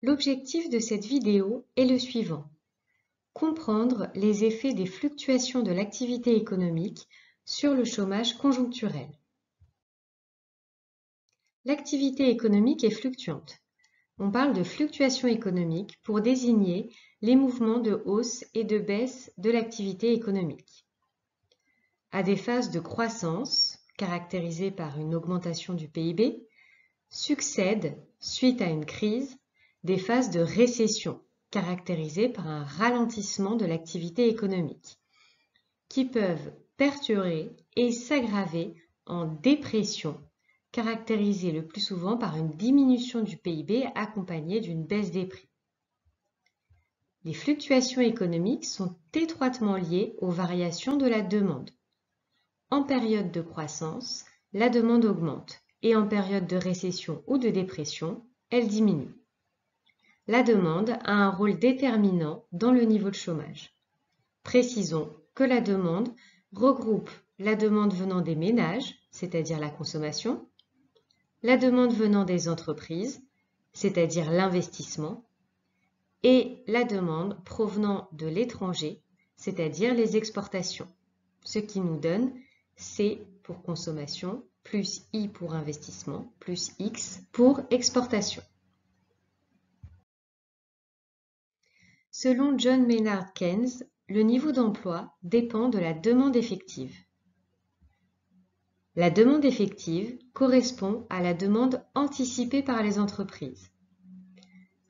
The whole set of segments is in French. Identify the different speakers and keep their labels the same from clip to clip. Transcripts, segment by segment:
Speaker 1: L'objectif de cette vidéo est le suivant. Comprendre les effets des fluctuations de l'activité économique sur le chômage conjoncturel. L'activité économique est fluctuante. On parle de fluctuations économiques pour désigner les mouvements de hausse et de baisse de l'activité économique. À des phases de croissance, caractérisées par une augmentation du PIB, succèdent, suite à une crise, des phases de récession, caractérisées par un ralentissement de l'activité économique, qui peuvent perturber et s'aggraver en dépression, caractérisée le plus souvent par une diminution du PIB accompagnée d'une baisse des prix. Les fluctuations économiques sont étroitement liées aux variations de la demande. En période de croissance, la demande augmente et en période de récession ou de dépression, elle diminue. La demande a un rôle déterminant dans le niveau de chômage. Précisons que la demande regroupe la demande venant des ménages, c'est-à-dire la consommation, la demande venant des entreprises, c'est-à-dire l'investissement, et la demande provenant de l'étranger, c'est-à-dire les exportations, ce qui nous donne C pour consommation, plus I pour investissement, plus X pour exportation. Selon John Maynard Keynes, le niveau d'emploi dépend de la demande effective. La demande effective correspond à la demande anticipée par les entreprises.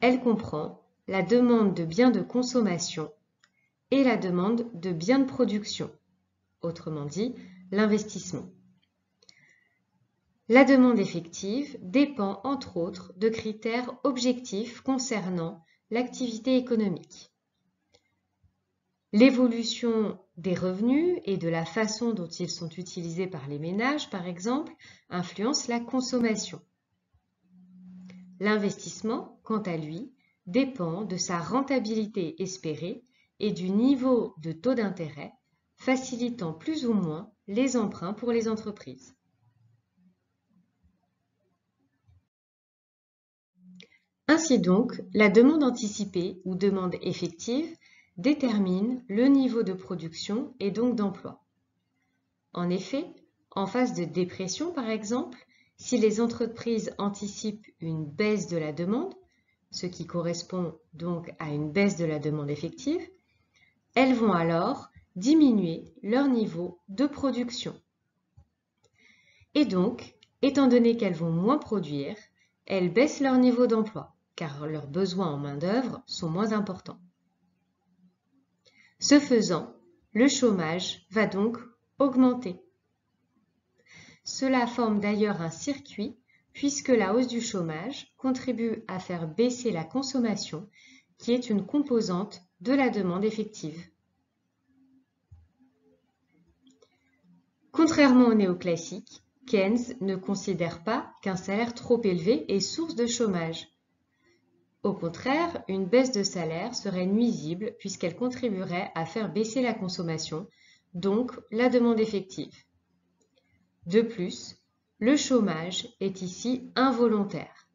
Speaker 1: Elle comprend la demande de biens de consommation et la demande de biens de production, autrement dit l'investissement. La demande effective dépend entre autres de critères objectifs concernant l'activité économique. L'évolution des revenus et de la façon dont ils sont utilisés par les ménages, par exemple, influence la consommation. L'investissement, quant à lui, dépend de sa rentabilité espérée et du niveau de taux d'intérêt, facilitant plus ou moins les emprunts pour les entreprises. Ainsi donc, la demande anticipée ou demande effective détermine le niveau de production et donc d'emploi. En effet, en phase de dépression par exemple, si les entreprises anticipent une baisse de la demande, ce qui correspond donc à une baisse de la demande effective, elles vont alors diminuer leur niveau de production. Et donc, étant donné qu'elles vont moins produire, elles baissent leur niveau d'emploi, car leurs besoins en main-d'œuvre sont moins importants. Ce faisant, le chômage va donc augmenter. Cela forme d'ailleurs un circuit puisque la hausse du chômage contribue à faire baisser la consommation qui est une composante de la demande effective. Contrairement au néoclassique, Keynes ne considère pas qu'un salaire trop élevé est source de chômage. Au contraire, une baisse de salaire serait nuisible puisqu'elle contribuerait à faire baisser la consommation, donc la demande effective. De plus, le chômage est ici involontaire.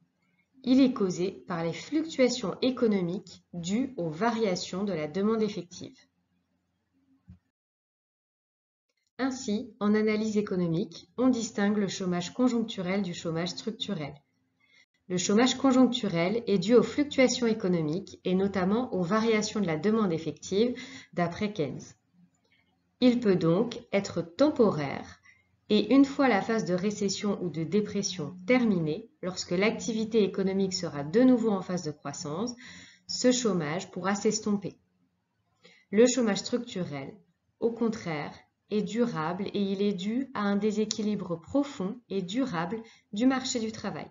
Speaker 1: Il est causé par les fluctuations économiques dues aux variations de la demande effective. Ainsi, en analyse économique, on distingue le chômage conjoncturel du chômage structurel. Le chômage conjoncturel est dû aux fluctuations économiques et notamment aux variations de la demande effective d'après Keynes. Il peut donc être temporaire et une fois la phase de récession ou de dépression terminée, lorsque l'activité économique sera de nouveau en phase de croissance, ce chômage pourra s'estomper. Le chômage structurel, au contraire, est durable et il est dû à un déséquilibre profond et durable du marché du travail.